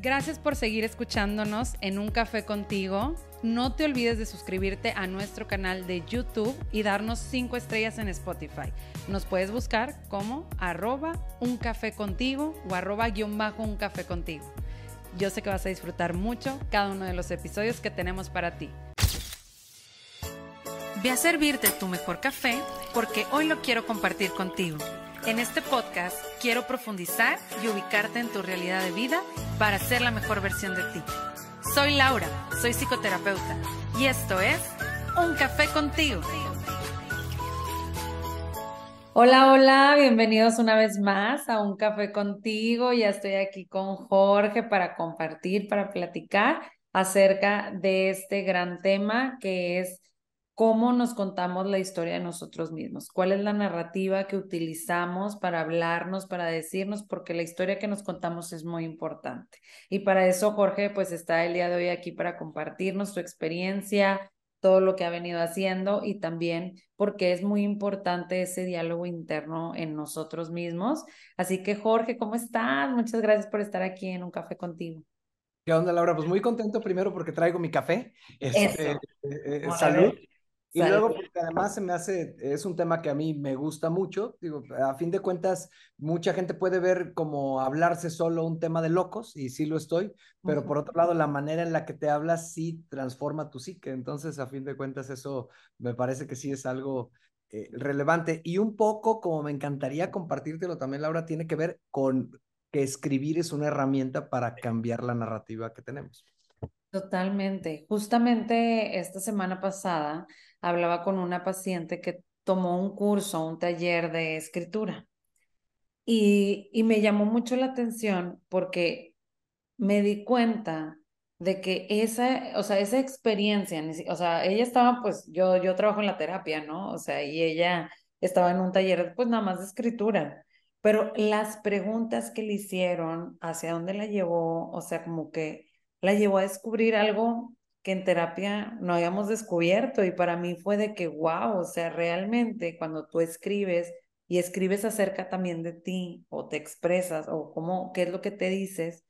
Gracias por seguir escuchándonos en Un Café contigo. No te olvides de suscribirte a nuestro canal de YouTube y darnos 5 estrellas en Spotify. Nos puedes buscar como arroba un café contigo o arroba guion bajo un café contigo. Yo sé que vas a disfrutar mucho cada uno de los episodios que tenemos para ti. Ve a servirte tu mejor café porque hoy lo quiero compartir contigo. En este podcast quiero profundizar y ubicarte en tu realidad de vida para ser la mejor versión de ti. Soy Laura, soy psicoterapeuta y esto es Un Café contigo. Hola, hola, bienvenidos una vez más a Un Café contigo. Ya estoy aquí con Jorge para compartir, para platicar acerca de este gran tema que es cómo nos contamos la historia de nosotros mismos, cuál es la narrativa que utilizamos para hablarnos, para decirnos, porque la historia que nos contamos es muy importante. Y para eso Jorge pues está el día de hoy aquí para compartirnos su experiencia, todo lo que ha venido haciendo y también porque es muy importante ese diálogo interno en nosotros mismos. Así que Jorge, ¿cómo estás? Muchas gracias por estar aquí en un café contigo. ¿Qué onda, Laura? Pues muy contento primero porque traigo mi café. Este, eh, eh, salud. Y luego, porque además se me hace, es un tema que a mí me gusta mucho, digo, a fin de cuentas, mucha gente puede ver como hablarse solo un tema de locos, y sí lo estoy, pero por otro lado, la manera en la que te hablas sí transforma tu psique, entonces, a fin de cuentas, eso me parece que sí es algo eh, relevante. Y un poco, como me encantaría compartírtelo también, Laura, tiene que ver con que escribir es una herramienta para cambiar la narrativa que tenemos. Totalmente. Justamente esta semana pasada hablaba con una paciente que tomó un curso, un taller de escritura. Y, y me llamó mucho la atención porque me di cuenta de que esa, o sea, esa experiencia, o sea, ella estaba, pues, yo, yo trabajo en la terapia, ¿no? O sea, y ella estaba en un taller, pues, nada más de escritura, pero las preguntas que le hicieron, hacia dónde la llevó, o sea, como que la llevó a descubrir algo que en terapia no habíamos descubierto y para mí fue de que, wow, o sea, realmente cuando tú escribes y escribes acerca también de ti o te expresas o cómo, qué es lo que te dices,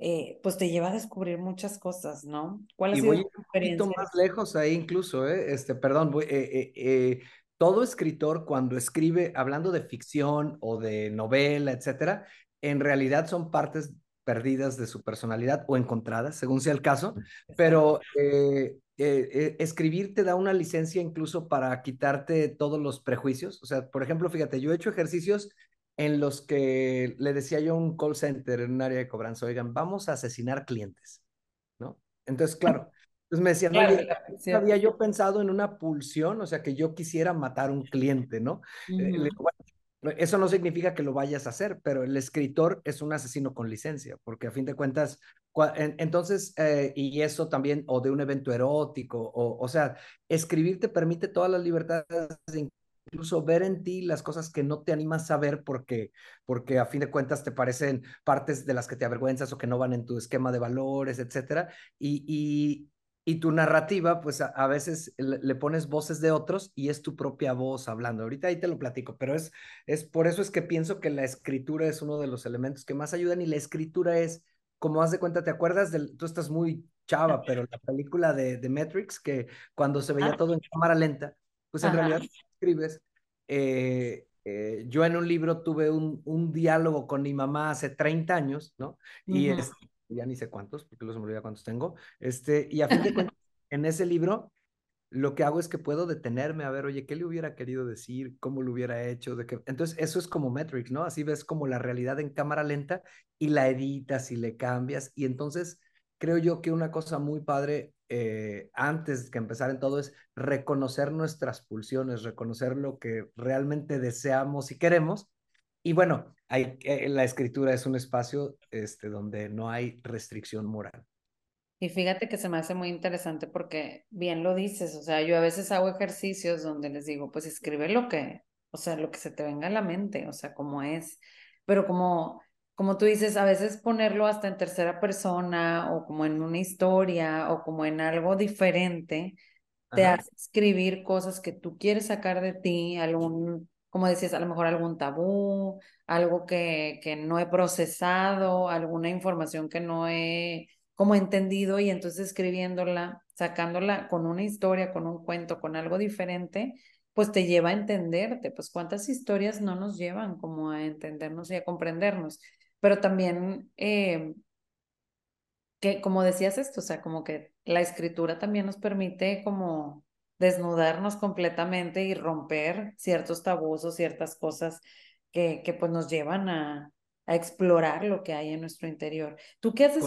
eh, pues te lleva a descubrir muchas cosas, ¿no? ¿Cuál ha y voy un poquito más lejos ahí incluso, ¿eh? Este, perdón, voy, eh, eh, todo escritor cuando escribe, hablando de ficción o de novela, etcétera, en realidad son partes perdidas de su personalidad o encontradas, según sea el caso, pero eh, eh, eh, escribir te da una licencia incluso para quitarte todos los prejuicios. O sea, por ejemplo, fíjate, yo he hecho ejercicios en los que le decía yo a un call center en un área de cobranza, oigan, vamos a asesinar clientes, ¿no? Entonces, claro, entonces me decían, oye, había yo pensado en una pulsión, o sea, que yo quisiera matar un cliente, ¿no? Eso no significa que lo vayas a hacer, pero el escritor es un asesino con licencia, porque a fin de cuentas, entonces, eh, y eso también, o de un evento erótico, o, o sea, escribir te permite todas las libertades, incluso ver en ti las cosas que no te animas a ver porque, porque a fin de cuentas te parecen partes de las que te avergüenzas o que no van en tu esquema de valores, etcétera. Y, y, y tu narrativa, pues a, veces le, pones voces de otros y es tu propia voz hablando. Ahorita ahí te lo platico, pero es, es por eso es que pienso que la escritura es uno de los elementos que más ayudan y la escritura es, como haz de cuenta, ¿te acuerdas? De, tú estás muy chava, pero la película de, de Matrix, que cuando se veía ah. todo en cámara lenta, pues en realidad escribes. Eh, eh, yo en un libro tuve un, un, diálogo con mi mamá hace 30 años, ¿no? Y es, ya ni sé cuántos, porque los me cuántos tengo, este, y a fin de cuentas, en ese libro, lo que hago es que puedo detenerme a ver, oye, ¿qué le hubiera querido decir? ¿Cómo lo hubiera hecho? De que... Entonces, eso es como Metrics, ¿no? Así ves como la realidad en cámara lenta y la editas y le cambias. Y entonces, creo yo que una cosa muy padre eh, antes que empezar en todo es reconocer nuestras pulsiones, reconocer lo que realmente deseamos y queremos. Y bueno, hay, eh, la escritura es un espacio este, donde no hay restricción moral. Y fíjate que se me hace muy interesante porque bien lo dices, o sea, yo a veces hago ejercicios donde les digo, pues escribe lo que, o sea, lo que se te venga a la mente, o sea, como es, pero como, como tú dices, a veces ponerlo hasta en tercera persona o como en una historia o como en algo diferente, te hace escribir cosas que tú quieres sacar de ti, algún como decías, a lo mejor algún tabú, algo que, que no he procesado, alguna información que no he como entendido y entonces escribiéndola, sacándola con una historia, con un cuento, con algo diferente, pues te lleva a entenderte, pues cuántas historias no nos llevan como a entendernos y a comprendernos, pero también, eh, que como decías esto, o sea, como que la escritura también nos permite como desnudarnos completamente y romper ciertos tabús o ciertas cosas que, que pues nos llevan a, a explorar lo que hay en nuestro interior. ¿Tú qué haces?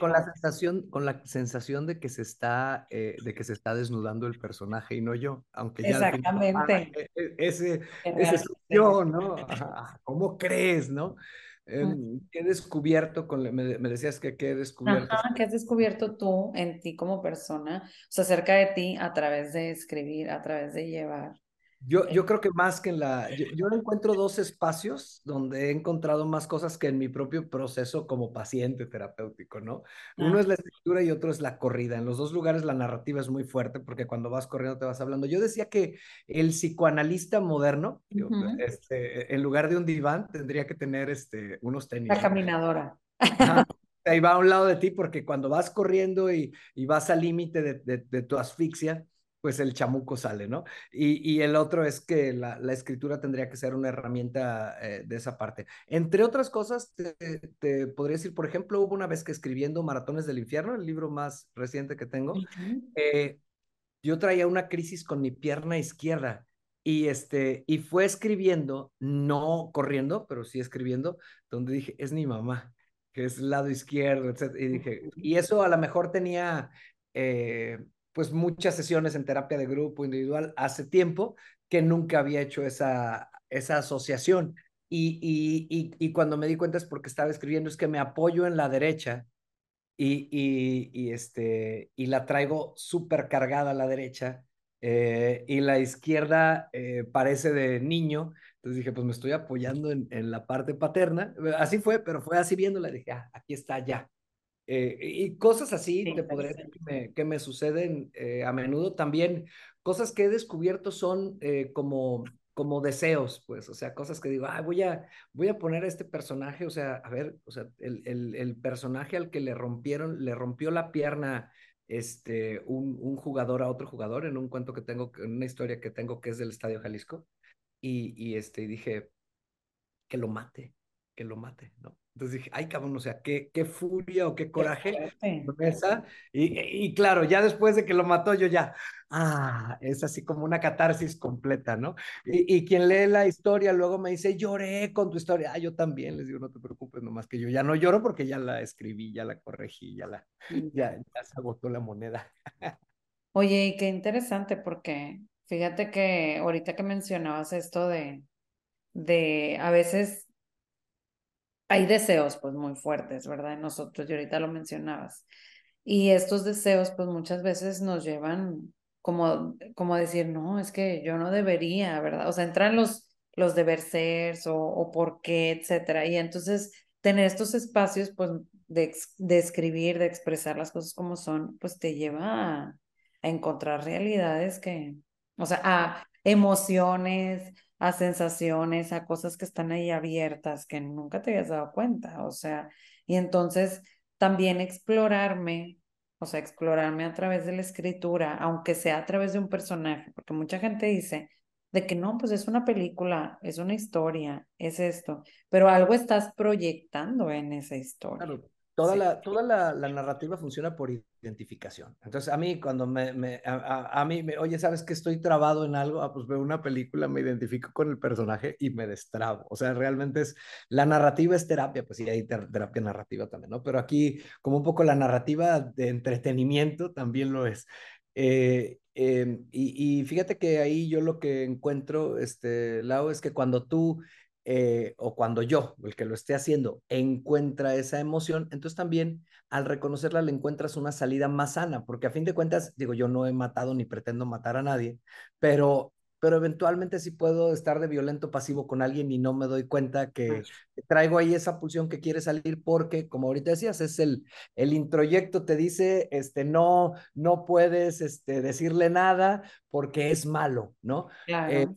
Con la, sensación, con la sensación de que se está, eh, de que se está desnudando el personaje y no yo, aunque ya exactamente e, e, ese, ese soy yo, ¿no? ¿Cómo crees, no? ¿Qué he descubierto con, me, decías que qué he descubierto? Ajá, ¿qué has descubierto tú en ti como persona, o sea, acerca de ti a través de escribir, a través de llevar? Yo, yo creo que más que en la, yo, encuentro dos espacios donde he encontrado más cosas que en mi propio proceso como paciente terapéutico, ¿no? Uno es la escritura y otro es la corrida. En los dos lugares la narrativa es muy fuerte porque cuando vas corriendo te vas hablando. Yo decía que el psicoanalista moderno, este, en lugar de un diván, tendría que tener este, unos tenis. La caminadora. Ahí va a un lado de ti porque cuando vas corriendo y, y vas al límite de, de, de tu asfixia, pues el chamuco sale, ¿no? Y, y el otro es que la, la, escritura tendría que ser una herramienta eh, de esa parte. Entre otras cosas, te, te, podría decir, por ejemplo, hubo una vez que escribiendo Maratones del Infierno, el libro más reciente que tengo, eh, yo traía una crisis con mi pierna izquierda y, este, y fue escribiendo, no corriendo, pero sí escribiendo, donde dije, es mi mamá, que es el lado izquierdo, etc. Y dije, y eso a lo mejor tenía... Eh, pues muchas sesiones en terapia de grupo individual hace tiempo que nunca había hecho esa, esa asociación. Y, y, y, cuando me di cuenta es porque estaba escribiendo, es que me apoyo en la derecha y, y, este, y la traigo súper cargada a la derecha eh, y la izquierda eh, parece de niño. Entonces dije, pues me estoy apoyando en, en, la parte paterna. Así fue, pero fue así viéndola. Dije, ah, aquí está ya. Eh, y cosas así, te podré decir que me, que me suceden eh, a menudo. También cosas que he descubierto son eh, como, como deseos, pues, o sea, cosas que digo, ah, voy a, voy a poner a este personaje, o sea, a ver, o sea, el, el, el personaje al que le rompieron, le rompió la pierna este, un, un, jugador a otro jugador en un cuento que tengo, en una historia que tengo que es del Estadio Jalisco, y, y este, dije, que lo mate, que lo mate, ¿no? Entonces dije, ay cabrón, o sea, qué, qué furia o qué coraje. Esa. Y, y, claro, ya después de que lo mató, yo ya, ah, es así como una catarsis completa, ¿no? Y, y, quien lee la historia luego me dice, lloré con tu historia. Ah, yo también, les digo, no te preocupes, nomás que yo ya no lloro porque ya la escribí, ya la corregí, ya la, ya, ya se agotó la moneda. Oye, y qué interesante porque fíjate que ahorita que mencionabas esto de, de a veces hay deseos pues muy fuertes, ¿verdad? En nosotros, y ahorita lo mencionabas. Y estos deseos pues muchas veces nos llevan como, como decir, no, es que yo no debería, ¿verdad? O sea, entran los, los deber ser o, o por qué, etcétera. Y entonces tener estos espacios pues de, de escribir, de expresar las cosas como son, pues te lleva a, a encontrar realidades que, o sea, a emociones, a sensaciones, a cosas que están ahí abiertas que nunca te habías dado cuenta, o sea, y entonces también explorarme, o sea, explorarme a través de la escritura, aunque sea a través de un personaje, porque mucha gente dice de que no, pues es una película, es una historia, es esto, pero algo estás proyectando en esa historia. Toda, la, toda la, la, narrativa funciona por identificación. Entonces, a mí, cuando me, me a, a, mí, me, oye, ¿sabes que estoy trabado en algo? Ah, pues veo una película, me identifico con el personaje y me destrabo. O sea, realmente es, la narrativa es terapia, pues sí, hay terapia narrativa también, ¿no? Pero aquí, como un poco la narrativa de entretenimiento también lo es. Eh, eh, y, y, fíjate que ahí yo lo que encuentro, este, Lau, es que cuando tú eh, o cuando yo, el que lo esté haciendo, encuentra esa emoción, entonces también al reconocerla le encuentras una salida más sana, porque a fin de cuentas, digo, yo no he matado ni pretendo matar a nadie, pero pero eventualmente sí puedo estar de violento pasivo con alguien y no me doy cuenta que traigo ahí esa pulsión que quiere salir porque, como ahorita decías, es el, el introyecto te dice, este, no, no puedes este, decirle nada porque es malo, ¿no? Claro. Eh,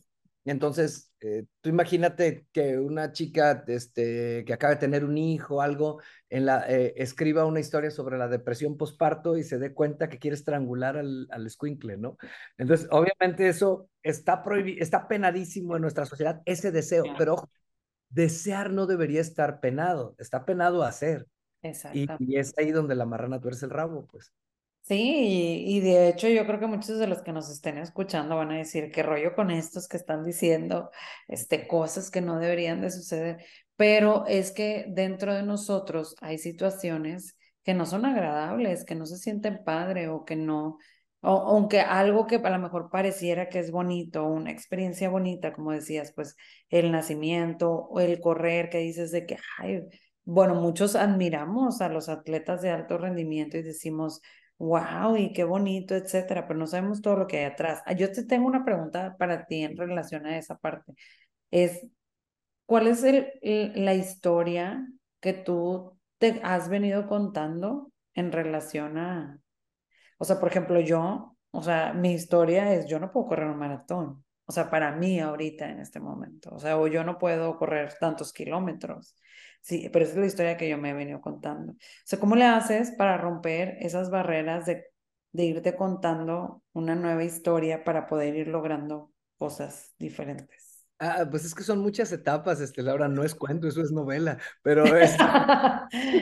Entonces, eh, tú imagínate que una chica este, que acaba de tener un hijo, algo, en la, eh, escriba una historia sobre la depresión postparto y se dé cuenta que quiere estrangular al, al squinkle, ¿no? Entonces, obviamente eso está prohibido, está penadísimo en nuestra sociedad, ese deseo, pero desear no debería estar penado, está penado hacer. Y, y, es ahí donde la marrana tuerce el rabo, pues. Sí, y, de hecho yo creo que muchos de los que nos estén escuchando van a decir qué rollo con estos que están diciendo este, cosas que no deberían de suceder, pero es que dentro de nosotros hay situaciones que no son agradables, que no se sienten padre o que no, o, aunque algo que a lo mejor pareciera que es bonito, una experiencia bonita, como decías, pues el nacimiento o el correr, que dices de que, bueno, muchos admiramos a los atletas de alto rendimiento y decimos, wow, y qué bonito, etcétera, pero no sabemos todo lo que hay atrás. Ah, yo te tengo una pregunta para ti en relación a esa parte. Es, ¿cuál es la historia que tú te has venido contando en relación a, o sea, por ejemplo, yo, o sea, mi historia es, yo no puedo correr un maratón, o sea, para mí ahorita en este momento, o sea, o yo no puedo correr tantos kilómetros. Sí, pero esa es la historia que yo me he venido contando. O sea, ¿cómo le haces para romper esas barreras de, de irte contando una nueva historia para poder ir logrando cosas diferentes? Ah, pues es que son muchas etapas, este, Laura, no es cuento, eso es novela, pero es...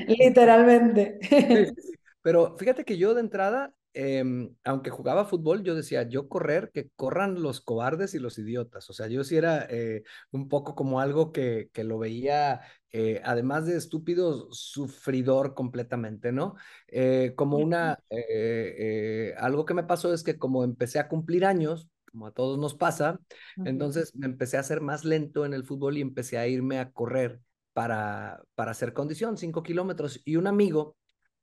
Literalmente. Pero fíjate que yo de entrada Em, aunque jugaba fútbol, yo decía, yo correr, que corran los cobardes y los idiotas. O sea, yo sí era eh, un poco como algo que, que lo veía, eh, además de estúpido, sufridor completamente, ¿no? Eh, como una, algo que me pasó es que como empecé a cumplir años, como a todos nos pasa, entonces me empecé a hacer más lento en el fútbol y empecé a irme a correr para, para hacer condición, cinco kilómetros. Y un amigo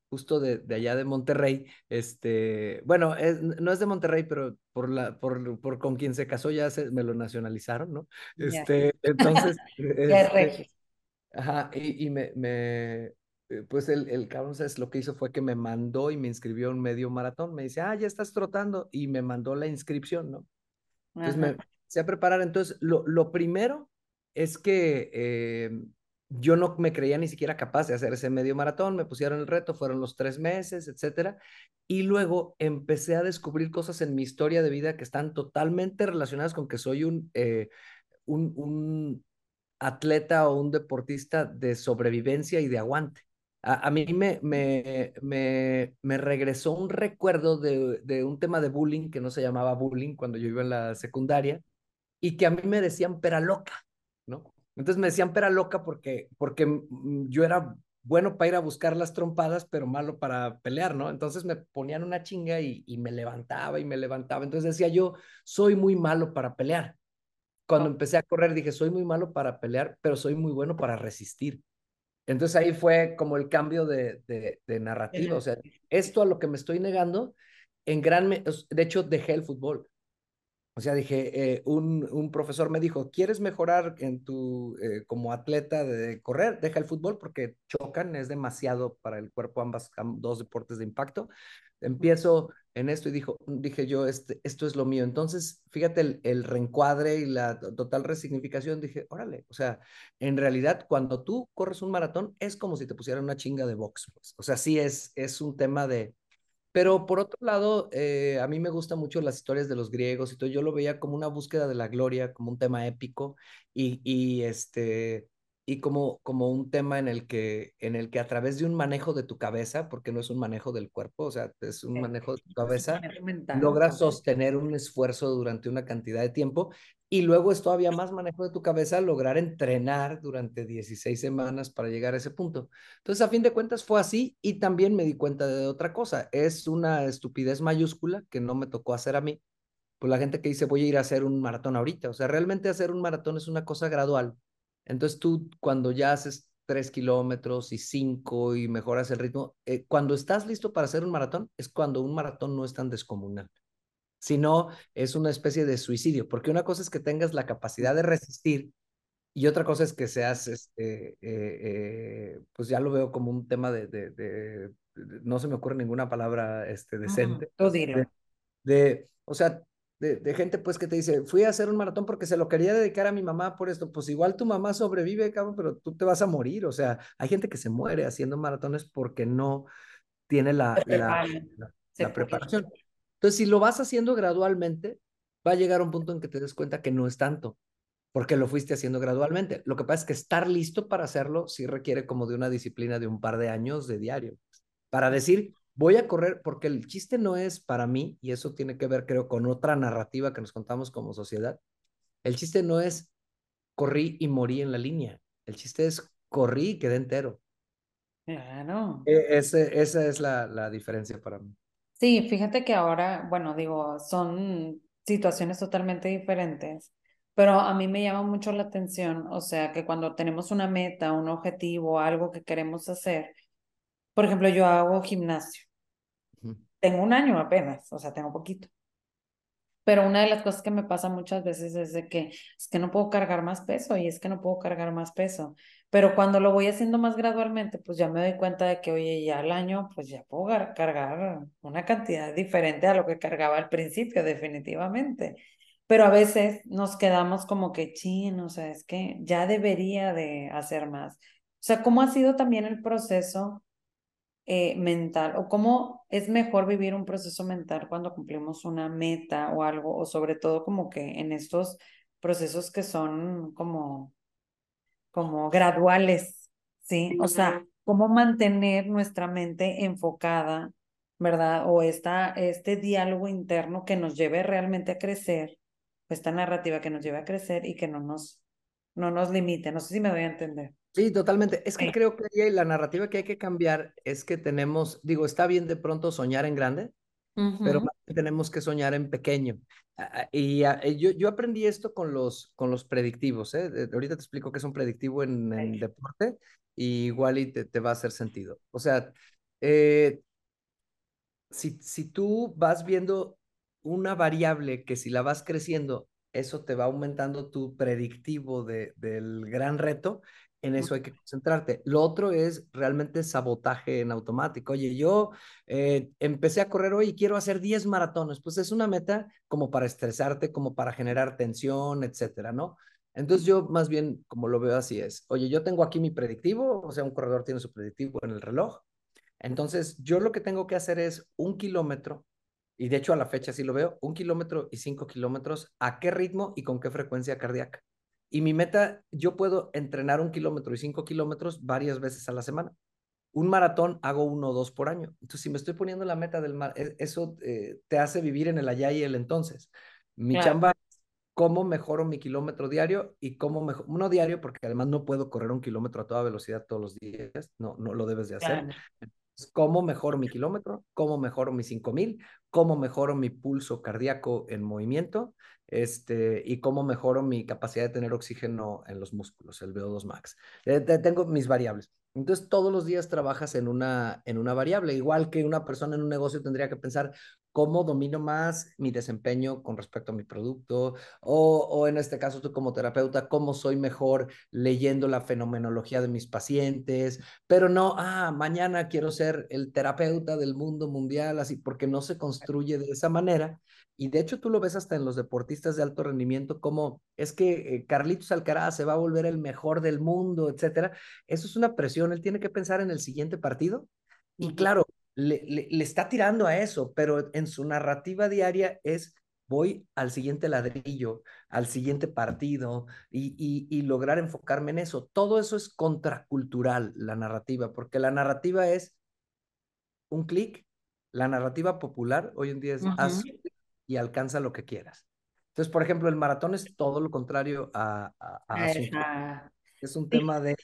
justo de, de, allá de Monterrey, este, bueno, no es de Monterrey, pero por, la, por, por con quien se casó ya se, me lo nacionalizaron, ¿no? Este, entonces, este, ajá, y, y me, me, eh, pues el, el cabrón, ¿sabes? Lo que hizo fue que me mandó y me inscribió en medio maratón, me dice, ah, ya estás trotando, y me mandó la inscripción, ¿no? Entonces me empecé a preparar, entonces, lo, lo primero es que eh, yo no me creía ni siquiera capaz de hacer ese medio maratón, me pusieron el reto, fueron los tres meses, etcétera, y luego empecé a descubrir cosas en mi historia de vida que están totalmente relacionadas con que soy un, eh, un, un, atleta o un deportista de sobrevivencia y de aguante. A, mí me, me, me, me, regresó un recuerdo de, de un tema de bullying que no se llamaba bullying cuando yo iba en la secundaria y que a mí me decían pera loca, ¿no? Entonces me decían pera loca porque, porque yo era bueno para ir a buscar las trompadas, pero malo para pelear, ¿no? Entonces me ponían una chinga y, y me levantaba y me levantaba. Entonces decía yo, soy muy malo para pelear. Cuando empecé a correr dije, soy muy malo para pelear, pero soy muy bueno para resistir. Entonces ahí fue como el cambio de, de, de narrativa. O sea, esto a lo que me estoy negando, en gran, de hecho dejé el fútbol. O sea, dije, eh, un, un, profesor me dijo, ¿quieres mejorar en tu, eh, como atleta de correr? Deja el fútbol porque chocan, es demasiado para el cuerpo, ambas, dos deportes de impacto. Empiezo en esto y dijo, dije yo, este, esto es lo mío. Entonces, fíjate el, el reencuadre y la total resignificación, dije, órale, o sea, en realidad cuando tú corres un maratón es como si te pusieran una chinga de box, pues. O sea, sí es, es un tema de, pero por otro lado, eh, a mí me gustan mucho las historias de los griegos y todo. Yo lo veía como una búsqueda de la gloria, como un tema épico y, y este y como, como un tema en el, que, en el que a través de un manejo de tu cabeza, porque no es un manejo del cuerpo, o sea, es un manejo de tu cabeza, logras sostener un esfuerzo durante una cantidad de tiempo y luego es todavía más manejo de tu cabeza lograr entrenar durante 16 semanas para llegar a ese punto. Entonces, a fin de cuentas fue así y también me di cuenta de otra cosa. Es una estupidez mayúscula que no me tocó hacer a mí. Pues la gente que dice voy a ir a hacer un maratón ahorita. O sea, realmente hacer un maratón es una cosa gradual. Entonces tú cuando ya haces tres kilómetros y cinco y mejoras el ritmo, eh, cuando estás listo para hacer un maratón es cuando un maratón no es tan descomunal sino es una especie de suicidio, porque una cosa es que tengas la capacidad de resistir y otra cosa es que seas, este, eh, eh, pues ya lo veo como un tema de, de, de, no se me ocurre ninguna palabra este, decente. Uh -huh, de, de, o sea, de, gente pues que te dice, fui a hacer un maratón porque se lo quería dedicar a mi mamá por esto, pues igual tu mamá sobrevive, cabrón, pero tú te vas a morir, o sea, hay gente que se muere haciendo maratones porque no tiene la, la, la, preparación. Entonces, si lo vas haciendo gradualmente, va a llegar un punto en que te des cuenta que no es tanto, porque lo fuiste haciendo gradualmente. Lo que pasa es que estar listo para hacerlo sí requiere como de una disciplina de un par de años de diario, para decir, voy a correr porque el chiste no es para mí, y eso tiene que ver, creo, con otra narrativa que nos contamos como sociedad. El chiste no es corrí y morí en la línea. El chiste es corrí y quedé entero. Claro. E, ese, esa es la, la diferencia para mí. Sí, fíjate que ahora, bueno, digo, son situaciones totalmente diferentes, pero a mí me llama mucho la atención, o sea, que cuando tenemos una meta, un objetivo, algo que queremos hacer, por ejemplo, yo hago gimnasio tengo un año apenas, o sea, tengo poquito. Pero una de las cosas que me pasa muchas veces es de que es que no puedo cargar más peso y es que no puedo cargar más peso. Pero cuando lo voy haciendo más gradualmente, pues ya me doy cuenta de que, oye, ya al año, pues ya puedo cargar una cantidad diferente a lo que cargaba al principio, definitivamente. Pero a veces nos quedamos como que, chin, o sea, es que ya debería de hacer más. O sea, ¿cómo ha sido también el proceso eh, mental o cómo es mejor vivir un proceso mental cuando cumplimos una meta o algo, o sobre todo como que en estos procesos que son como, como graduales, ¿sí? O sea, cómo mantener nuestra mente enfocada, ¿verdad? O esta, este diálogo interno que nos lleve realmente a crecer, esta narrativa que nos lleve a crecer y que no nos, no nos limite. No sé si me doy a entender. Sí, totalmente. Es que creo que la narrativa que hay que cambiar es que tenemos, digo, está bien de pronto soñar en grande, pero tenemos que soñar en pequeño. Y yo, yo aprendí esto con los, con los predictivos. ¿eh? Ahorita te explico qué es un predictivo en, en deporte y igual y te, te, va a hacer sentido. O sea, eh, si, si tú vas viendo una variable que si la vas creciendo, eso te va aumentando tu predictivo de, del gran reto en eso hay que concentrarte. Lo otro es realmente sabotaje en automático. Oye, yo eh, empecé a correr hoy y quiero hacer 10 maratones. Pues es una meta como para estresarte, como para generar tensión, etcétera, ¿no? Entonces yo más bien como lo veo así es, oye, yo tengo aquí mi predictivo, o sea, un corredor tiene su predictivo en el reloj. Entonces yo lo que tengo que hacer es un kilómetro, y de hecho a la fecha sí lo veo, un kilómetro y cinco kilómetros, ¿a qué ritmo y con qué frecuencia cardíaca? Y mi meta, yo puedo entrenar un kilómetro y cinco kilómetros varias veces a la semana. Un maratón hago uno o dos por año. Entonces, si me estoy poniendo la meta del mar, e, eso eh, te hace vivir en el allá y el entonces. Mi chamba es cómo mejoro mi kilómetro diario y cómo mejor, no diario, porque además no puedo correr un kilómetro a toda velocidad todos los días, no, no lo debes de hacer. ¿Cómo mejoro mi kilómetro? ¿Cómo mejoro mis 5000? ¿Cómo mejoro mi pulso cardíaco en movimiento? Este, y cómo mejoro mi capacidad de tener oxígeno en los músculos, el VO2 max. Eh, tengo mis variables. Entonces, todos los días trabajas en una, en una variable, igual que una persona en un negocio tendría que pensar cómo domino más mi desempeño con respecto a mi producto, o, o en este caso tú como terapeuta, cómo soy mejor leyendo la fenomenología de mis pacientes, pero no, ah, mañana quiero ser el terapeuta del mundo mundial, así, porque no se construye de esa manera y de hecho tú lo ves hasta en los deportistas de alto rendimiento, como es que eh, Carlitos Alcaraz se va a volver el mejor del mundo, etcétera. Eso es una presión, él tiene que pensar en el siguiente partido. Y claro, le, le, está tirando a eso, pero en su narrativa diaria es voy al siguiente ladrillo, al siguiente partido y, y, y, lograr enfocarme en eso. Todo eso es contracultural, la narrativa, porque la narrativa es un clic. La narrativa popular hoy en día es y alcanza lo que quieras. Entonces, por ejemplo, el maratón es todo lo contrario a, a, Es un tema de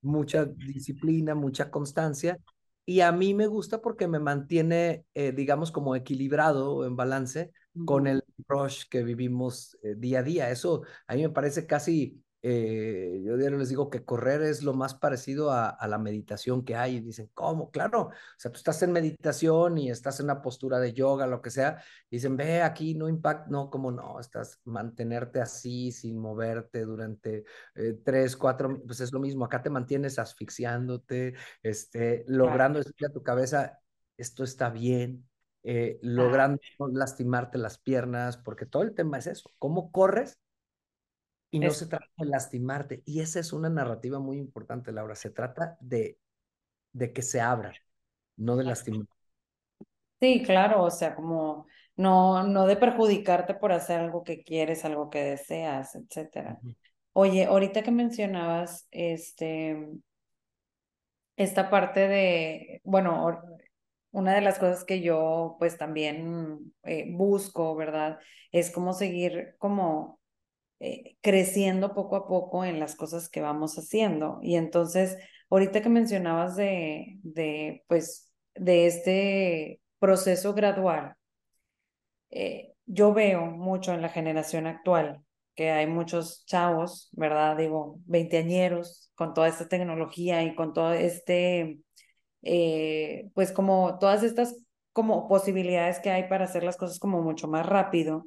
mucha disciplina, mucha constancia, y a mí me gusta porque me mantiene, eh, digamos, como equilibrado en balance con el rush que vivimos eh, día a día. Eso a mí me parece casi eh, yo diario les digo que correr es lo más parecido a, la meditación que hay. Y dicen, ¿cómo? Claro, o sea, tú estás en meditación y estás en una postura de yoga, lo que sea. dicen, ve aquí, no impacta, no, como no, estás mantenerte así sin moverte durante eh, tres, cuatro, pues es lo mismo. Acá te mantienes asfixiándote, este, logrando decirle a tu cabeza, esto está bien, eh, logrando lastimarte las piernas, porque todo el tema es eso, cómo corres y no se trata de lastimarte. Y esa es una narrativa muy importante, Laura, se trata de, de que se abra, no de lastimar. Sí, claro, o sea, como no, no de perjudicarte por hacer algo que quieres, algo que deseas, etcétera. Oye, ahorita que mencionabas este esta parte de, bueno, una de las cosas que yo pues también eh, busco, ¿verdad? Es como seguir como eh, creciendo poco a poco en las cosas que vamos haciendo. Y entonces, ahorita que mencionabas de, de pues, de este proceso gradual, eh, yo veo mucho en la generación actual que hay muchos chavos, ¿verdad? Digo, veinteañeros con toda esta tecnología y con todo este, eh, pues como todas estas como posibilidades que hay para hacer las cosas como mucho más rápido.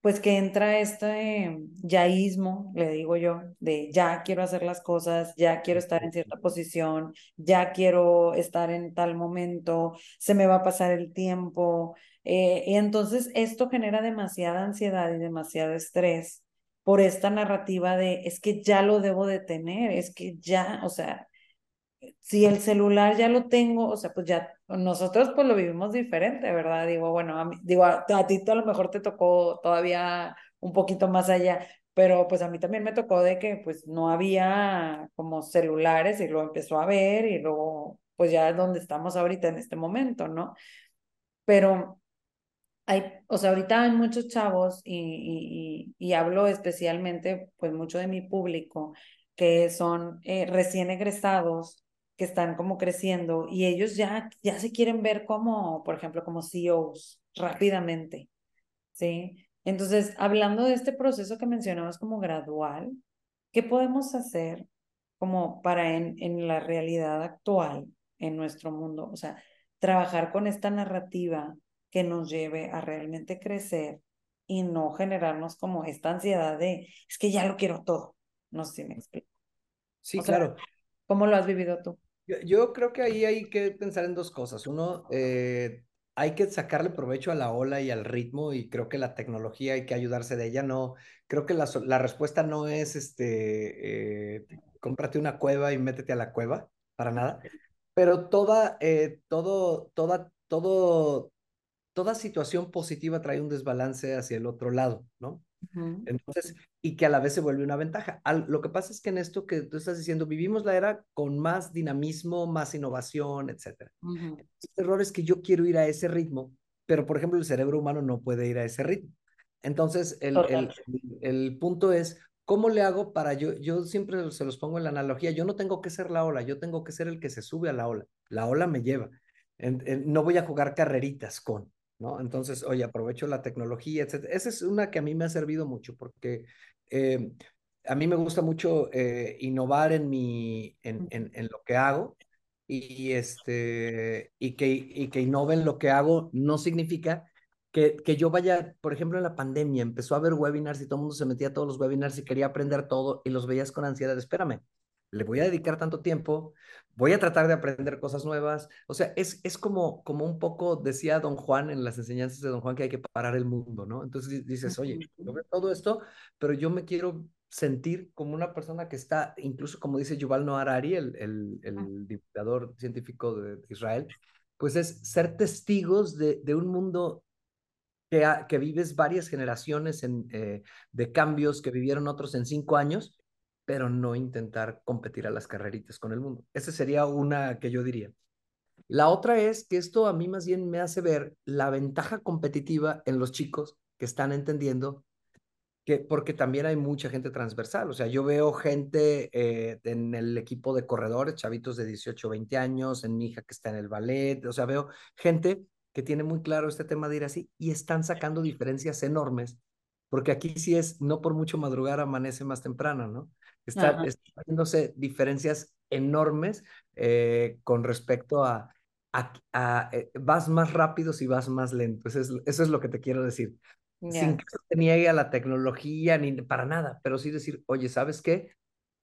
Pues que entra este yaísmo, le digo yo, de ya quiero hacer las cosas, ya quiero estar en cierta posición, ya quiero estar en tal momento, se me va a pasar el tiempo. Eh, y entonces esto genera demasiada ansiedad y demasiado estrés por esta narrativa de es que ya lo debo de tener, es que ya, o sea, si el celular ya lo tengo, o sea, pues ya nosotros pues lo vivimos diferente, ¿verdad? Digo, bueno, a mí, digo, a, ti a lo mejor te tocó todavía un poquito más allá, pero pues a mí también me tocó de que pues no había como celulares y lo empezó a ver y luego pues ya es donde estamos ahorita en este momento, ¿no? Pero hay, o sea, ahorita hay muchos chavos y, y, y hablo especialmente pues mucho de mi público que son eh, recién egresados que están como creciendo y ellos ya, ya se quieren ver como, por ejemplo, como CEOs rápidamente, ¿sí? Entonces, hablando de este proceso que mencionabas como gradual, ¿qué podemos hacer como para en, en la realidad actual, en nuestro mundo? O sea, trabajar con esta narrativa que nos lleve a realmente crecer y no generarnos como esta ansiedad de, es que ya lo quiero todo. No sé si me explico. Sí, claro. ¿Cómo lo has vivido tú? Yo, creo que ahí hay que pensar en dos cosas. Uno, eh, hay que sacarle provecho a la ola y al ritmo y creo que la tecnología hay que ayudarse de ella. No, creo que la, la respuesta no es, este, eh, cómprate una cueva y métete a la cueva, para nada. Pero toda, eh, todo, toda, todo, toda situación positiva trae un desbalance hacia el otro lado, ¿no? Entonces, y que a la vez se vuelve una ventaja. lo que pasa es que en esto que tú estás diciendo, vivimos la era con más dinamismo, más innovación, etc. El error es que yo quiero ir a ese ritmo, pero por ejemplo el cerebro humano no puede ir a ese ritmo. Entonces, el, el, el, punto es, ¿cómo le hago para yo? Yo siempre se los pongo en la analogía, yo no tengo que ser la ola, yo tengo que ser el que se sube a la ola. La ola me lleva. no voy a jugar carreritas con. ¿No? Entonces, oye, aprovecho la tecnología, etc. Esa es una que a mí me ha servido mucho porque eh, a mí me gusta mucho eh, innovar en, mi, en, en, en, lo que hago y, este, y, que, y que innove en lo que hago no significa que, que, yo vaya, por ejemplo, en la pandemia empezó a haber webinars y todo el mundo se metía a todos los webinars y quería aprender todo y los veías con ansiedad. Espérame, le voy a dedicar tanto tiempo, voy a tratar de aprender cosas nuevas. O sea, es, es como, como un poco, decía don Juan en las enseñanzas de don Juan, que hay que parar el mundo, ¿no? Entonces dices, oye, yo veo todo esto, pero yo me quiero sentir como una persona que está, incluso como dice Yuval Noah Harari, el, el, el dictador científico de Israel, pues es ser testigos de, de un mundo que, que, vives varias generaciones en, eh, de cambios que vivieron otros en cinco años pero no intentar competir a las carreritas con el mundo. Esa sería una que yo diría. La otra es que esto a mí más bien me hace ver la ventaja competitiva en los chicos que están entendiendo que, porque también hay mucha gente transversal. O sea, yo veo gente eh, en el equipo de corredores, chavitos de 18, 20 años, en mi hija que está en el ballet. O sea, veo gente que tiene muy claro este tema de ir así y están sacando diferencias enormes, porque aquí sí es, no por mucho madrugar amanece más temprano, ¿no? Está, haciéndose diferencias enormes eh, con respecto a, a, eh, vas más rápido si vas más lento. Eso es, eso es lo que te quiero decir. Sin que te niegue a la tecnología ni para nada, pero sí decir, oye, ¿sabes qué?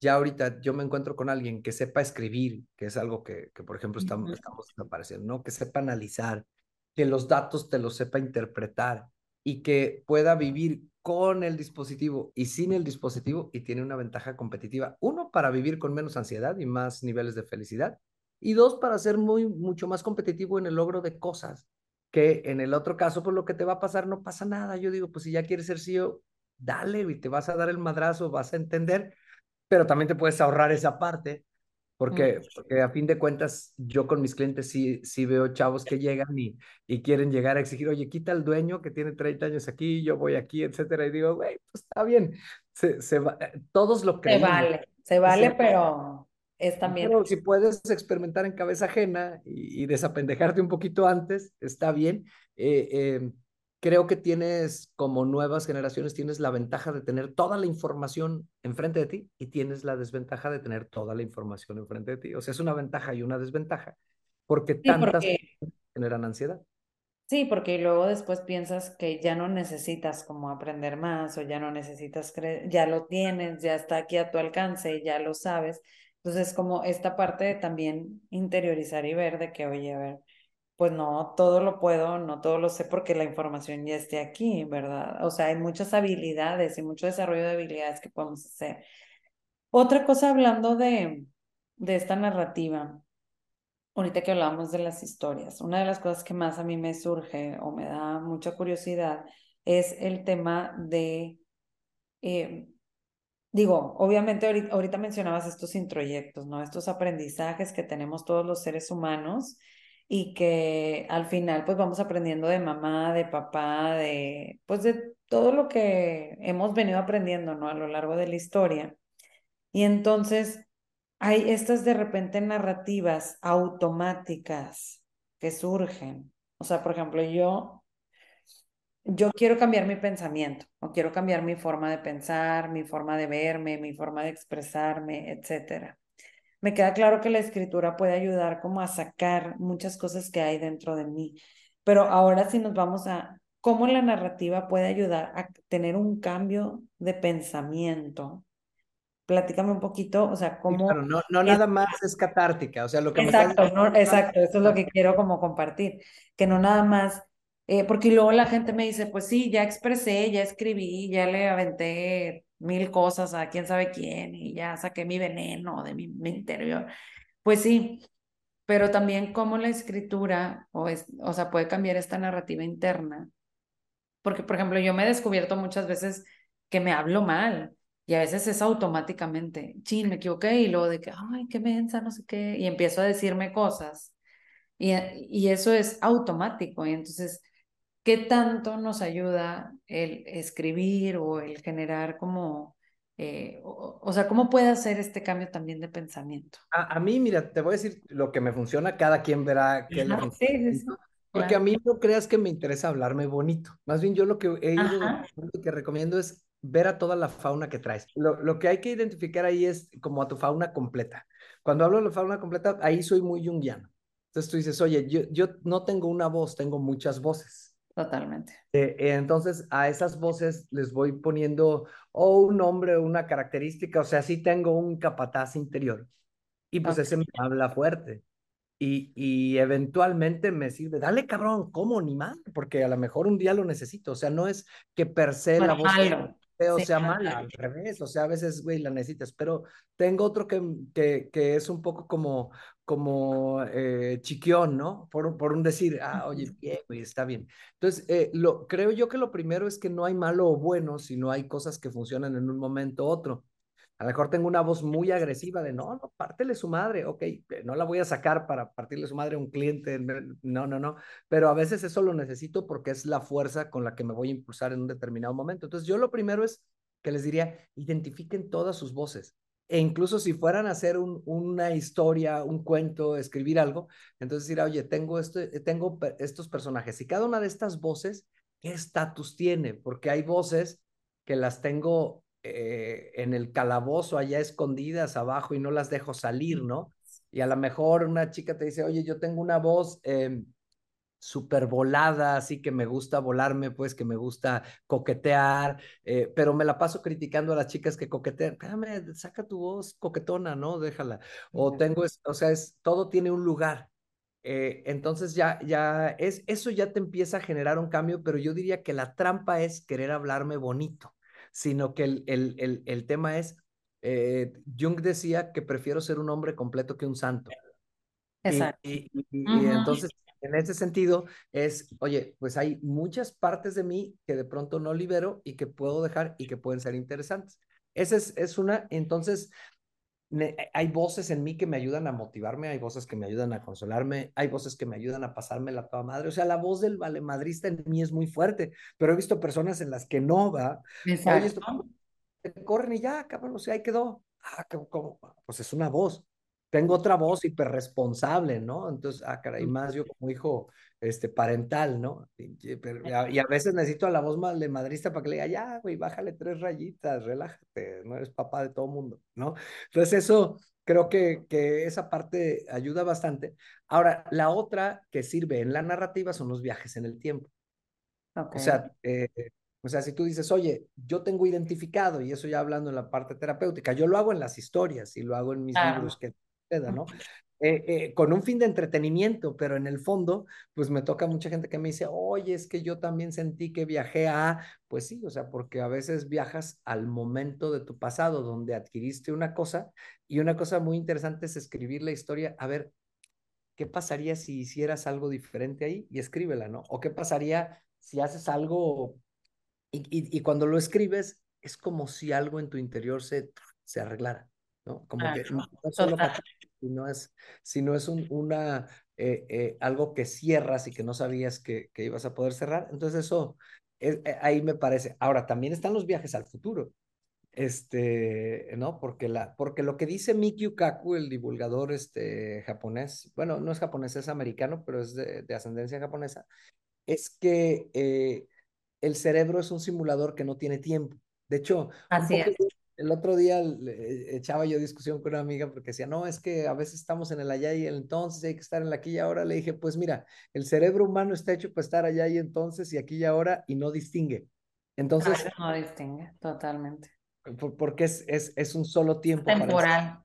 Ya ahorita yo me encuentro con alguien que sepa escribir, que es algo que, que por ejemplo, estamos, estamos desapareciendo, ¿no? Que sepa analizar, que los datos te los sepa interpretar y que pueda vivir con el dispositivo y sin el dispositivo y tiene una ventaja competitiva. Uno, para vivir con menos ansiedad y más niveles de felicidad. Y dos, para ser muy, mucho más competitivo en el logro de cosas. Que en el otro caso, pues lo que te va a pasar no pasa nada. Yo digo, pues si ya quieres ser CEO, dale y te vas a dar el madrazo, vas a entender, pero también te puedes ahorrar esa parte porque, porque, a fin de cuentas, yo con mis clientes sí, sí veo chavos que llegan y, y quieren llegar a exigir, oye, quita al dueño que tiene 30 años aquí, yo voy aquí, etcétera. Y digo, güey, pues está bien. Se, se va, eh, todos lo creen. Se vale, se vale, pero es también. Pero si puedes experimentar en cabeza ajena y, y desapendejarte un poquito antes, está bien. Eh, eh, creo que tienes, como nuevas generaciones, tienes la ventaja de tener toda la información enfrente de ti y tienes la desventaja de tener toda la información enfrente de ti. O sea, es una ventaja y una desventaja, porque tantas generan ansiedad. Sí, porque luego después piensas que ya no necesitas como aprender más o ya no necesitas, ya lo tienes, ya está aquí a tu alcance, ya lo sabes. Entonces, como esta parte de también interiorizar y ver de que, oye, a ver, pues no, todo lo puedo, no todo lo sé porque la información ya esté aquí, ¿verdad? O sea, hay muchas habilidades y mucho desarrollo de habilidades que podemos hacer. Otra cosa hablando de, de esta narrativa, ahorita que hablamos de las historias, una de las cosas que más a mí me surge o me da mucha curiosidad es el tema de, eh, digo, obviamente ahorita, ahorita mencionabas estos introyectos, ¿no? Estos aprendizajes que tenemos todos los seres humanos y que al final pues vamos aprendiendo de mamá, de papá, de pues de todo lo que hemos venido aprendiendo, ¿no? A lo largo de la historia. Y entonces hay estas de repente narrativas automáticas que surgen. O sea, por ejemplo, yo yo quiero cambiar mi pensamiento, o quiero cambiar mi forma de pensar, mi forma de verme, mi forma de expresarme, etcétera me queda claro que la escritura puede ayudar como a sacar muchas cosas que hay dentro de mí. Pero ahora si nos vamos a cómo la narrativa puede ayudar a tener un cambio de pensamiento. Platícame un poquito, o sea, cómo... no, no nada más es catártica, o sea, lo que exacto, exacto, eso es lo que quiero como compartir, que no nada más, eh, porque luego la gente me dice, pues sí, ya expresé, ya escribí, ya le aventé mil cosas a quién sabe quién y ya saqué mi veneno de mi, interior. Pues sí, pero también cómo la escritura, o, es, o sea, puede cambiar esta narrativa interna. Porque, por ejemplo, yo me he descubierto muchas veces que me hablo mal y a veces es automáticamente, chin, me equivoqué y luego de que, ay, qué mensa, no sé qué, y empiezo a decirme cosas. Y, y eso es automático. Y entonces, ¿qué tanto nos ayuda el escribir o el generar como, eh, o, sea, cómo puede hacer este cambio también de pensamiento? A, mí, mira, te voy a decir lo que me funciona, cada quien verá qué le funciona. Porque a mí no creas que me interesa hablarme bonito. Más bien yo lo que he ido, lo que recomiendo es ver a toda la fauna que traes. Lo, lo, que hay que identificar ahí es como a tu fauna completa. Cuando hablo de la fauna completa, ahí soy muy junguiano. Entonces tú dices, oye, yo, yo no tengo una voz, tengo muchas voces. Totalmente. Eh, eh, entonces, a esas voces les voy poniendo o un nombre o una característica, o sea, sí tengo un capataz interior. Y pues ese me habla fuerte. Y, y eventualmente me sirve, dale cabrón, ¿cómo? Ni mal, porque a lo mejor un día lo necesito. O sea, no es que per se la voz o sea mala, al revés, o sea, a veces, güey, la necesitas, pero tengo otro que, que, que es un poco como, como eh, chiquión, ¿no? Por, por un decir, ah, oye, bien, güey, está bien. Entonces, eh, lo, creo yo que lo primero es que no hay malo o bueno, sino hay cosas que funcionan en un momento u otro. A lo mejor tengo una voz muy agresiva de, no, no, pártele su madre, ok, eh, no la voy a sacar para partirle su madre a un cliente, no, no, no, pero a veces eso lo necesito porque es la fuerza con la que me voy a impulsar en un determinado momento. Entonces, yo lo primero es que les diría, identifiquen todas sus voces e incluso si fueran a hacer un, una historia, un cuento, escribir algo, entonces dirá, oye, tengo, esto, eh, tengo estos personajes y cada una de estas voces, ¿qué estatus tiene? Porque hay voces que las tengo eh, en el calabozo allá escondidas abajo y no las dejo salir, ¿no? Y a lo mejor una chica te dice, oye, yo tengo una voz... Eh, súper volada, así que me gusta volarme, pues que me gusta coquetear, eh, pero me la paso criticando a las chicas que coquetean. Espérame, saca tu voz coquetona, ¿no? Déjala. O tengo, o sea, es, todo tiene un lugar. eh, entonces ya, ya es, eso ya te empieza a generar un cambio, pero yo diría que la trampa es querer hablarme bonito, sino que el, el, el, el tema es, eh, Jung decía que prefiero ser un hombre completo que un santo. Exacto. Y, y, entonces, en ese sentido, es, oye, pues hay muchas partes de mí que de pronto no libero y que puedo dejar y que pueden ser interesantes. Esa es, es una, entonces, hay voces en mí que me ayudan a motivarme, hay voces que me ayudan a consolarme, hay voces que me ayudan a pasarme la toda madre. O sea, la voz del valemadrista en mí es muy fuerte, pero he visto personas en las que no va. Oye, esto, corren y ya, cabrón, o sea, ahí quedó. Ah, ¿cómo? Pues es una voz tengo otra voz hiperresponsable, ¿no? Entonces, ah, caray, más yo como hijo este, parental, ¿no? Y, y, a, veces necesito a la voz de madrista para que le diga, ya, güey, bájale tres rayitas, relájate, no eres papá de todo mundo, ¿no? Entonces, eso creo que, que esa parte ayuda bastante. Ahora, la otra que sirve en la narrativa son los viajes en el tiempo. O sea, eh, o sea, si tú dices, oye, yo tengo identificado, y eso ya hablando en la parte terapéutica, yo lo hago en las historias y lo hago en mis libros que ¿no? Eh, eh, con un fin de entretenimiento, pero en el fondo, pues me toca mucha gente que me dice, oye, es que yo también sentí que viajé a, pues sí, o sea, porque a veces viajas al momento de tu pasado donde adquiriste una cosa y una cosa muy interesante es escribir la historia, a ver, ¿qué pasaría si hicieras algo diferente ahí? Y escríbela, ¿no? O qué pasaría si haces algo y, y, y cuando lo escribes, es como si algo en tu interior se, se arreglara. ¿no? Como que no solo si no es, si no es un, una, eh, eh, algo que cierras y que no sabías que, que ibas a poder cerrar. Entonces eso, eh, ahí me parece. Ahora, también están los viajes al futuro. Este, ¿no? Porque, la, porque lo que dice Mikio Kaku, el divulgador este, japonés, bueno, no es japonés, es americano, pero es de, de ascendencia japonesa, es que el cerebro es un simulador que no tiene tiempo. De hecho, Así es el otro día echaba yo discusión con una amiga porque decía, no, es que a veces estamos en el allá y el entonces, hay que estar en la aquí y ahora. Le dije, pues mira, el cerebro humano está hecho para estar allá y entonces y aquí y ahora y no distingue. Entonces. No distingue, totalmente. porque es, es, es un solo tiempo. Temporal.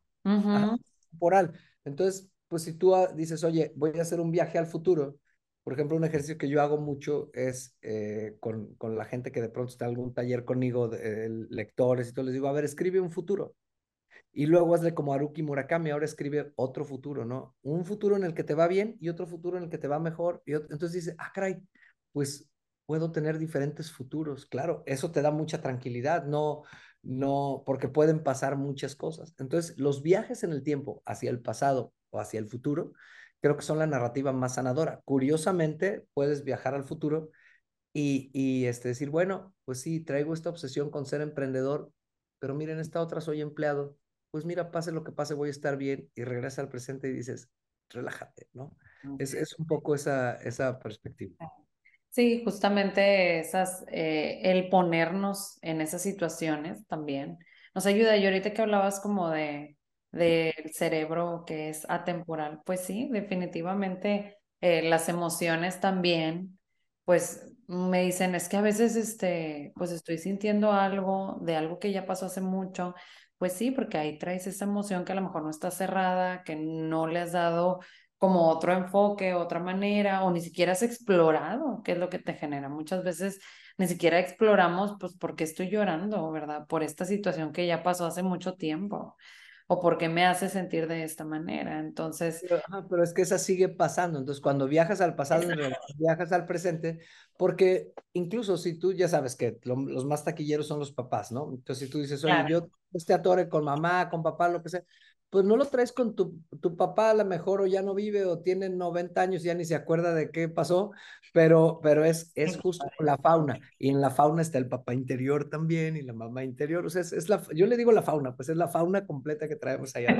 temporal. Entonces, pues si tú dices, oye, voy a hacer un viaje al futuro, por ejemplo, un ejercicio que yo hago mucho es eh, con, con, la gente que de pronto está en algún taller conmigo, de, lectores y todo, les digo, a ver, escribe un futuro. Y luego hazle como Haruki Murakami, ahora escribe otro futuro, ¿no? Un futuro en el que te va bien y otro futuro en el que te va mejor. Y entonces dice, ah, caray, pues puedo tener diferentes futuros. Claro, eso te da mucha tranquilidad, no, no, porque pueden pasar muchas cosas. Entonces, los viajes en el tiempo hacia el pasado o hacia el futuro creo que son la narrativa más sanadora. Curiosamente, puedes viajar al futuro y, y este, decir, bueno, pues sí, traigo esta obsesión con ser emprendedor, pero miren, esta otra soy empleado. Pues mira, pase lo que pase, voy a estar bien y regresa al presente y dices, relájate, ¿no? Es, es un poco esa, esa perspectiva. Sí, justamente esas, eh, el ponernos en esas situaciones también nos ayuda. Y ahorita que hablabas como de, del cerebro que es atemporal. Pues sí, definitivamente eh, las emociones también, pues me dicen, es que a veces, este, pues estoy sintiendo algo de algo que ya pasó hace mucho. Pues sí, porque ahí traes esa emoción que a lo mejor no está cerrada, que no le has dado como otro enfoque, otra manera, o ni siquiera has explorado qué es lo que te genera. Muchas veces ni siquiera exploramos, pues, por qué estoy llorando, ¿verdad? Por esta situación que ya pasó hace mucho tiempo o porque me hace sentir de esta manera. Entonces... Pero, es que esa sigue pasando. Entonces, cuando viajas al pasado, viajas al presente, porque incluso si tú ya sabes que los más taquilleros son los papás, ¿no? Entonces, si tú dices, oye, yo este atore con mamá, con papá, lo que sea, pues no lo traes con tu, tu papá a lo mejor o ya no vive o tiene 90 años y ya ni se acuerda de qué pasó, pero, pero es, es justo la fauna y en la fauna está el papá interior también y la mamá interior, o sea, es, es la, yo le digo la fauna, pues es la fauna completa que traemos allá.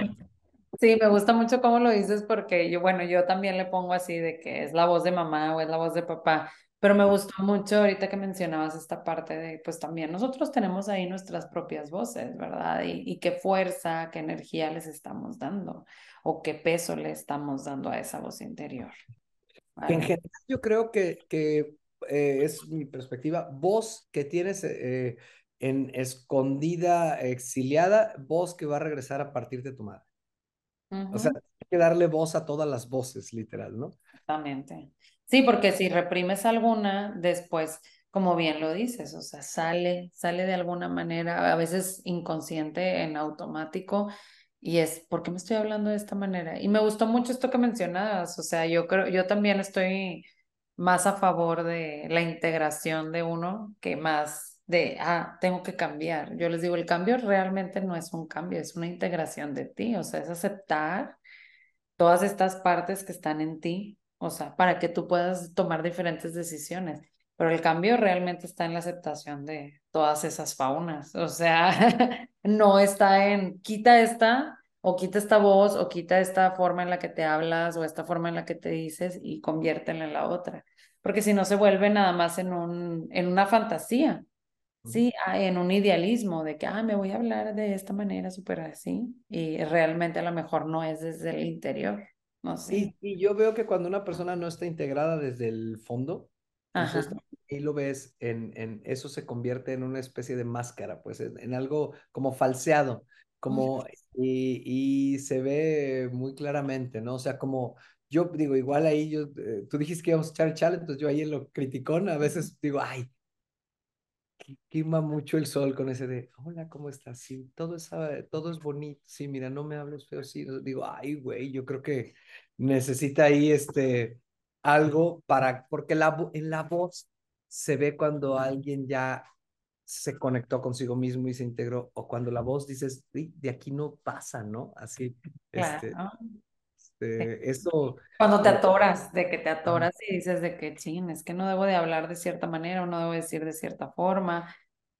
Sí, me gusta mucho cómo lo dices porque yo, bueno, yo también le pongo así de que es la voz de mamá o es la voz de papá, pero me gustó mucho ahorita que mencionabas esta parte de, pues también nosotros tenemos ahí nuestras propias voces, ¿verdad? Y, qué fuerza, qué energía les estamos dando o qué peso le estamos dando a esa voz interior. En general, yo creo que, que eh, es mi perspectiva, voz que tienes eh, en escondida, exiliada, voz que va a regresar a partir de tu madre. O sea, hay que darle voz a todas las voces, literal, ¿no? Exactamente. Sí, porque si reprimes alguna, después, como bien lo dices, o sea, sale, sale de alguna manera, a veces inconsciente, en automático, y es, ¿por qué me estoy hablando de esta manera? Y me gustó mucho esto que mencionabas, o sea, yo creo, yo también estoy más a favor de la integración de uno que más de, ah, tengo que cambiar. Yo les digo, el cambio realmente no es un cambio, es una integración de ti, o sea, es aceptar todas estas partes que están en ti, o sea, para que tú puedas tomar diferentes decisiones. Pero el cambio realmente está en la aceptación de todas esas faunas. O sea, no está en quita esta o quita esta voz o quita esta forma en la que te hablas o esta forma en la que te dices y conviértela en la otra. Porque si no se vuelve nada más en, un, en una fantasía, ¿sí? Ah, en un idealismo de que, ah, me voy a hablar de esta manera súper así y realmente a lo mejor no es desde el interior. No sé. Y, y yo veo que cuando una persona no está integrada desde el fondo, ahí lo ves, en, en, eso se convierte en una especie de máscara, pues en, algo como falseado, como, y, y, se ve muy claramente, ¿no? O sea, como, yo digo, igual ahí, yo, eh, tú dijiste que íbamos a echar chale, entonces yo ahí en lo criticón, a veces digo, ay, quema mucho el sol con ese de, hola, ¿cómo estás? Sí, todo es, todo es bonito, sí, mira, no me hables feo, sí, digo, ay, güey, yo creo que necesita ahí, este, algo para, porque la, en la voz se ve cuando alguien ya se conectó consigo mismo y se integró, o cuando la voz dices, de aquí no pasa, ¿no? Así, este, este, eso... Cuando te atoras, de que te atoras y dices de que, chin, es que no debo de hablar de cierta manera o no debo decir de cierta forma.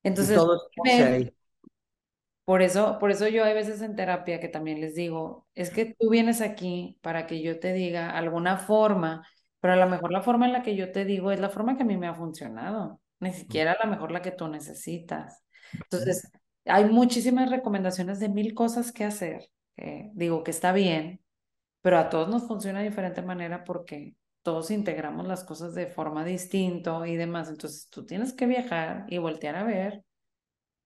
Entonces, todo por eso, por eso yo hay veces en terapia que también les digo, es que tú vienes aquí para que yo te diga alguna forma pero a lo mejor la forma en la que yo te digo es la forma que a mí me ha funcionado, ni siquiera a lo mejor la que tú necesitas. Entonces, hay muchísimas recomendaciones de mil cosas que hacer. digo que está bien, pero a todos nos funciona de diferente manera porque todos integramos las cosas de forma distinta y demás. Entonces, tú tienes que viajar y voltear a ver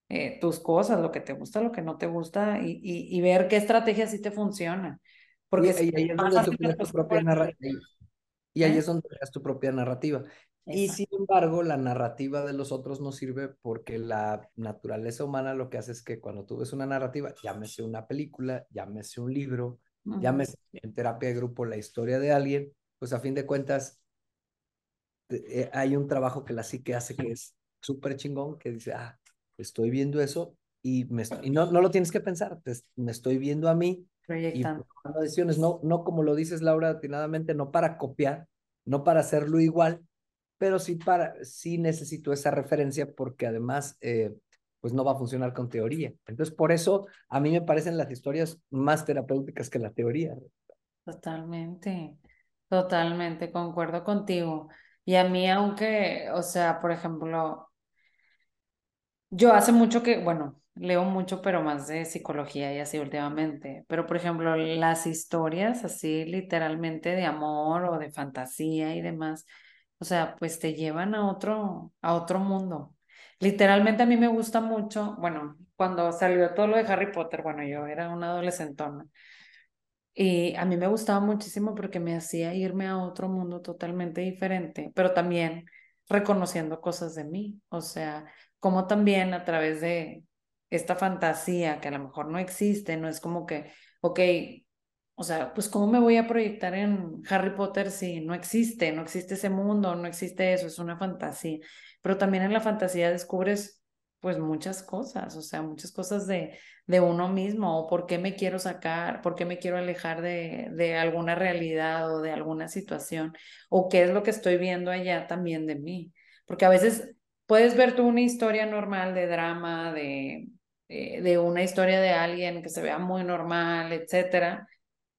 eh, tus cosas, lo que te gusta, lo que no te gusta y, y, ver qué estrategia sí te funciona. Porque y, ahí es donde tú creas tu propia narrativa. Y ahí es donde creas tu propia narrativa. Y sin embargo, la narrativa de los otros no sirve porque la naturaleza humana lo que hace es que cuando tú ves una narrativa, llámese una película, llámese un libro, llámese en terapia de grupo la historia de alguien, pues a fin de cuentas eh, hay un trabajo que la psique hace que es súper chingón, que dice, ah, estoy viendo eso y, me y no, no lo tienes que pensar, me estoy viendo a mí Proyectando. Y decisiones, no, no como lo dices Laura atinadamente, no para copiar, no para hacerlo igual, pero sí para, sí necesito esa referencia porque además, eh, pues no va a funcionar con teoría. Entonces, por eso a mí me parecen las historias más terapéuticas que la teoría. Totalmente, totalmente, concuerdo contigo. Y a mí, aunque, o sea, por ejemplo, yo hace mucho que, bueno, leo mucho, pero más de psicología y así últimamente. Pero, por ejemplo, las historias así literalmente de amor o de fantasía y demás, o sea, pues te llevan a otro, a otro mundo. Literalmente a mí me gusta mucho, bueno, cuando salió todo lo de Harry Potter, bueno, yo era una adolescentona. Y a mí me gustaba muchísimo porque me hacía irme a otro mundo totalmente diferente, pero también reconociendo cosas de mí. O sea, como también a través de esta fantasía que a lo mejor no existe, no es como que, ok, o sea, pues ¿cómo me voy a proyectar en Harry Potter si no existe, no existe ese mundo, no existe eso, es una fantasía? Pero también en la fantasía descubres pues muchas cosas, o sea, muchas cosas de, de uno mismo, o por qué me quiero sacar, por qué me quiero alejar de, de alguna realidad o de alguna situación, o qué es lo que estoy viendo allá también de mí. Porque a veces puedes ver tú una historia normal de drama, de, eh, de una historia de alguien que se vea muy normal, etcétera,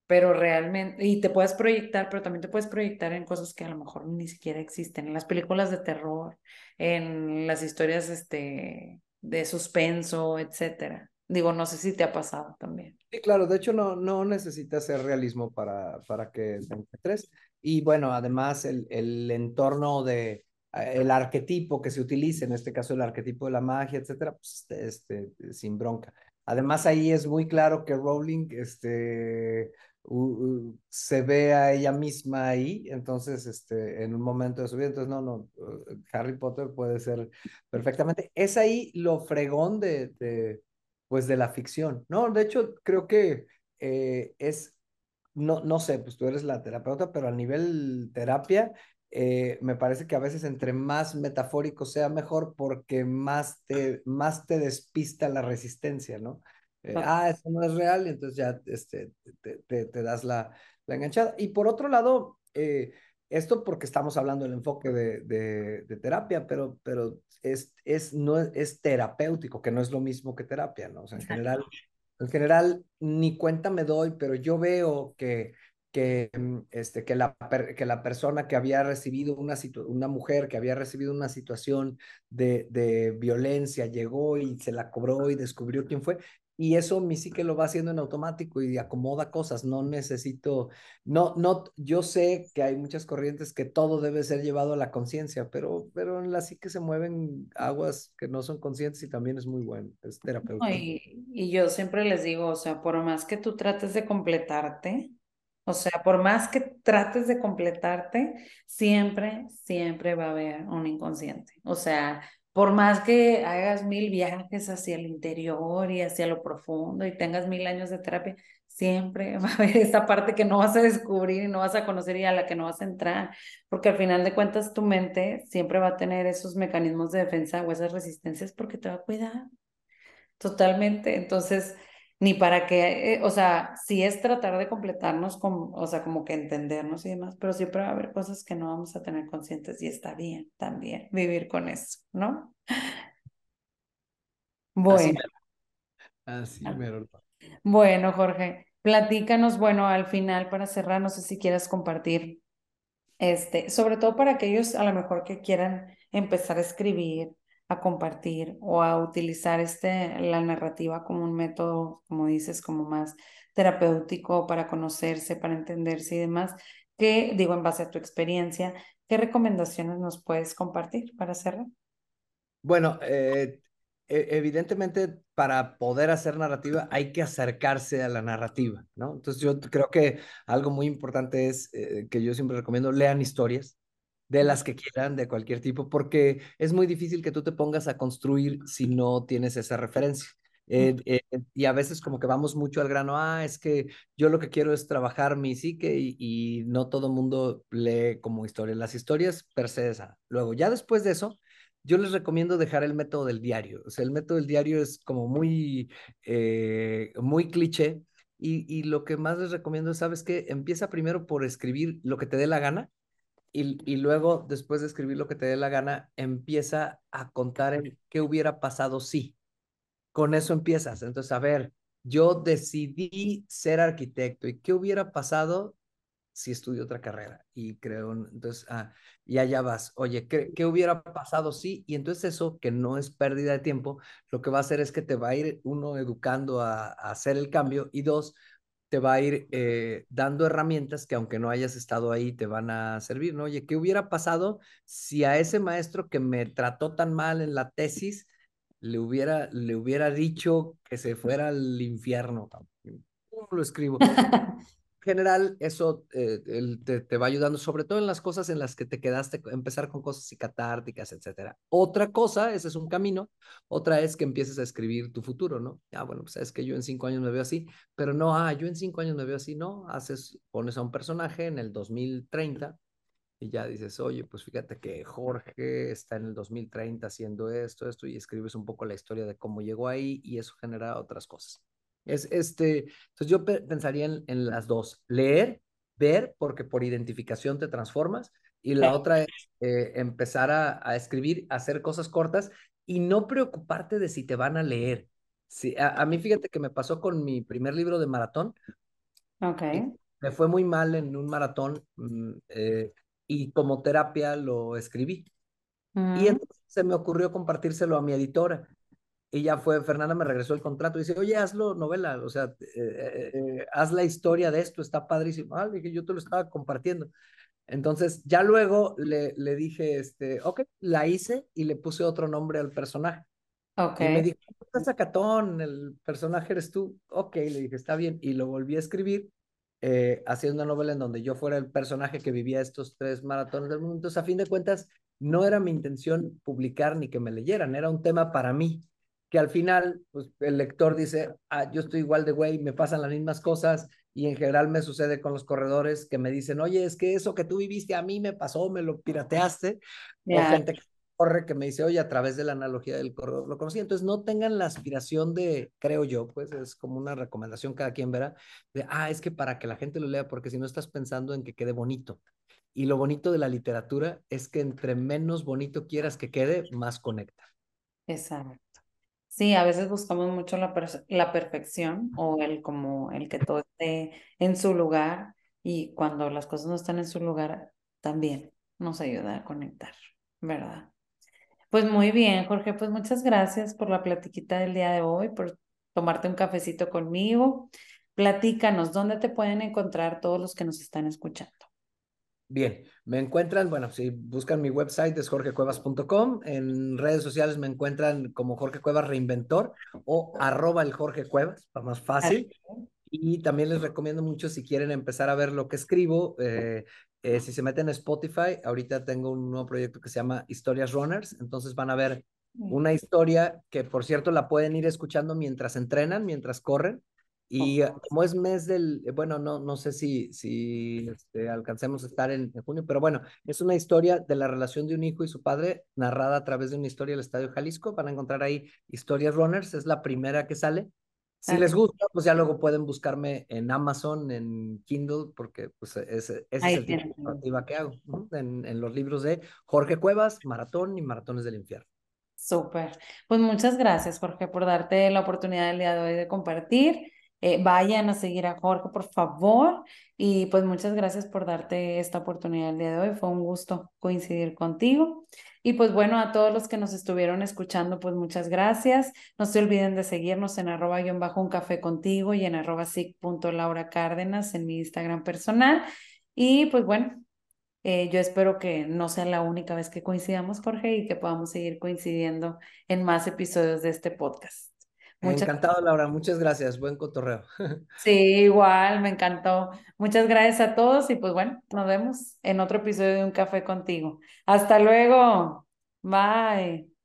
pero realmente, y te puedes proyectar, pero también te puedes proyectar en cosas que a lo mejor ni siquiera existen, en las películas de terror, en las historias este, de suspenso, etcétera. Digo, no sé si te ha pasado también. Sí, claro, de hecho no, no necesitas ser realismo para, para que encuentres. Y bueno, además el, el entorno de, el arquetipo que se utilice, en este caso el arquetipo de la magia, etcétera, pues este, este, sin bronca. Además, ahí es muy claro que Rowling este, se ve a ella misma ahí, entonces, este, en un momento de su vida, entonces, no, no, Harry Potter puede ser perfectamente. Es ahí lo fregón de, de pues, de la ficción, ¿no? De hecho, creo que eh, es, no, no sé, pues tú eres la terapeuta, pero a nivel terapia, eh, me parece que a veces entre más metafórico sea mejor porque más te, más te despista la resistencia, ¿no? Eh, ah, eso no es real, y entonces ya este, te, te, das la, la, enganchada. Y por otro lado, eh, esto porque estamos hablando del enfoque de, de, de, terapia, pero, pero es, es, no es, terapéutico, que no es lo mismo que terapia, ¿no? O sea, en general, en general, ni cuenta me doy, pero yo veo que que, mm, este, que, la, que la persona que había recibido una, una mujer que había recibido una situación de, de violencia llegó y se la cobró y descubrió quién fue. Y eso mi sí que lo va haciendo en automático y acomoda cosas. No necesito, no, no, yo sé que hay muchas corrientes que todo debe ser llevado a la conciencia, pero, pero en la sí que se mueven aguas que no son conscientes y también es muy bueno, es terapéutico. y, y yo siempre les digo, o sea, por más que tú trates de completarte, o sea, por más que trates de completarte, siempre, siempre va a haber un inconsciente. O sea, por más que hagas mil viajes hacia el interior y hacia lo profundo y tengas mil años de terapia, siempre va a haber esa parte que no vas a descubrir y no vas a conocer y a la que no vas a entrar, porque al final de cuentas tu mente siempre va a tener esos mecanismos de defensa o esas resistencias porque te va a cuidar. Totalmente. Entonces, ni para que, eh, o sea, sí es tratar de completarnos, con, o sea, como que entendernos y demás, pero siempre va a haber cosas que no vamos a tener conscientes y está bien también vivir con eso, ¿no? Bueno. Así, mero. Bueno, Jorge, platícanos, bueno, al final para cerrar, no sé si quieras compartir, este, sobre todo para aquellos a lo mejor que quieran empezar a escribir, a compartir o a utilizar este, la narrativa como un método, como dices, como más terapéutico para conocerse, para entenderse y demás, que digo en base a tu experiencia, ¿qué recomendaciones nos puedes compartir para hacerlo? Bueno, eh, e, evidentemente para poder hacer narrativa hay que acercarse a la narrativa, ¿no? Entonces yo creo que algo muy importante es eh, que yo siempre recomiendo, lean historias, de las que quieran, de cualquier tipo, porque es muy difícil que tú te pongas a construir si no tienes esa referencia. Eh, eh, y a veces como que vamos mucho al grano, ah, es que yo lo que quiero es trabajar mi psique y, y no todo mundo lee como historia. Las historias per se esa. Luego, ya después de eso, yo les recomiendo dejar el método del diario. O sea, el método del diario es como muy, eh, muy cliché. Y, y lo que más les recomiendo es, ¿sabes qué? Empieza primero por escribir lo que te dé la gana y, luego, después de escribir lo que te dé la gana, empieza a contar el qué hubiera pasado si. Con eso empiezas. Entonces, a ver, yo decidí ser arquitecto y qué hubiera pasado si estudio otra carrera y creo, entonces, ah, y allá vas, oye, ¿qué, ¿qué, hubiera pasado si? Y entonces eso, que no es pérdida de tiempo, lo que va a hacer es que te va a ir, uno, educando a, a hacer el cambio y dos, te va a ir eh, dando herramientas que aunque no hayas estado ahí, te van a servir, ¿no? Oye, ¿qué hubiera pasado si a ese maestro que me trató tan mal en la tesis le hubiera, le hubiera dicho que se fuera al infierno? ¿Cómo lo escribo? general, eso eh, te, va ayudando, sobre todo en las cosas en las que te quedaste, empezar con cosas psicatárticas, etcétera. Otra cosa, ese es un camino, otra es que empieces a escribir tu futuro, ¿no? Ah, bueno, pues es que yo en cinco años me veo así, pero no, ah, yo en cinco años me veo así, no, haces, pones a un personaje en el 2030 y ya dices, oye, pues fíjate que Jorge está en el 2030 haciendo esto, esto, y escribes un poco la historia de cómo llegó ahí y eso genera otras cosas. Es este, entonces yo pensaría en, las dos, leer, ver, porque por identificación te transformas, y la otra es eh, empezar a, escribir, hacer cosas cortas y no preocuparte de si te van a leer. Sí, a, mí fíjate que me pasó con mi primer libro de maratón. Ok. Me fue muy mal en un maratón mm, eh, y como terapia lo escribí. Y mm. entonces se me ocurrió compartírselo a mi editora. Y ya fue, Fernanda me regresó el contrato y dice, oye, hazlo novela, o sea, eh, eh, haz la historia de esto, está padrísimo. Ah, dije, yo te lo estaba compartiendo. Entonces, ya luego le, le dije, este, ok, la hice y le puse otro nombre al personaje. Y me dijo, estás sacatón, el personaje eres tú. Ok, le dije, está bien. Y lo volví a escribir eh, haciendo una novela en donde yo fuera el personaje que vivía estos tres maratones del mundo. Entonces, a fin de cuentas, no era mi intención publicar ni que me leyeran, era un tema para mí, que al final, pues el lector dice, ah, yo estoy igual de güey, me pasan las mismas cosas y en general me sucede con los corredores que me dicen, oye, es que eso que tú viviste a mí me pasó, me lo pirateaste, o gente que corre que me dice, oye, a través de la analogía del corredor lo conocí. Entonces, no tengan la aspiración de, creo yo, pues es como una recomendación, cada quien verá, de, ah, es que para que la gente lo lea, porque si no estás pensando en que quede bonito. Y lo bonito de la literatura es que entre menos bonito quieras que quede, más conecta. Exacto. Sí, a veces buscamos mucho la, perfección o el como el que todo esté en su lugar y cuando las cosas no están en su lugar, también nos ayuda a conectar, ¿verdad? Pues muy bien, Jorge, pues muchas gracias por la platiquita del día de hoy, por tomarte un cafecito conmigo. Platícanos, ¿dónde te pueden encontrar todos los que nos están escuchando? Bien, me encuentran, bueno, si buscan mi website es jorgecuevas.com, en redes sociales me encuentran como Jorge Cuevas Reinventor o arroba el Jorge Cuevas, para más fácil. Y también les recomiendo mucho si quieren empezar a ver lo que escribo, eh, eh, si se meten en Spotify, ahorita tengo un nuevo proyecto que se llama Historias Runners, entonces van a ver una historia que, por cierto, la pueden ir escuchando mientras entrenan, mientras corren. Y como es mes del, bueno, no, no sé si, si este, alcancemos a estar en, junio, pero bueno, es una historia de la relación de un hijo y su padre, narrada a través de una historia del Estadio Jalisco. Van a encontrar ahí Historias Runners, es la primera que sale. Si les gusta, pues ya luego pueden buscarme en Amazon, en Kindle, porque pues ese, es el tipo de narrativa que hago, en, en, los libros de Jorge Cuevas, Maratón y Maratones del Infierno. Súper. Pues muchas gracias, Jorge, por darte la oportunidad el día de hoy de compartir. Eh, vayan a seguir a Jorge, por favor. Y pues muchas gracias por darte esta oportunidad el día de hoy. Fue un gusto coincidir contigo. Y pues bueno, a todos los que nos estuvieron escuchando, pues muchas gracias. No se olviden de seguirnos en arroba guion bajo un café contigo y en arroba Laura Cárdenas en mi Instagram personal. Y pues bueno, eh, yo espero que no sea la única vez que coincidamos, Jorge, y que podamos seguir coincidiendo en más episodios de este podcast. Encantado, Laura. Muchas gracias. Buen cotorreo. Sí, igual, me encantó. Muchas gracias a todos y pues bueno, nos vemos en otro episodio de Un Café contigo. Hasta luego. Bye.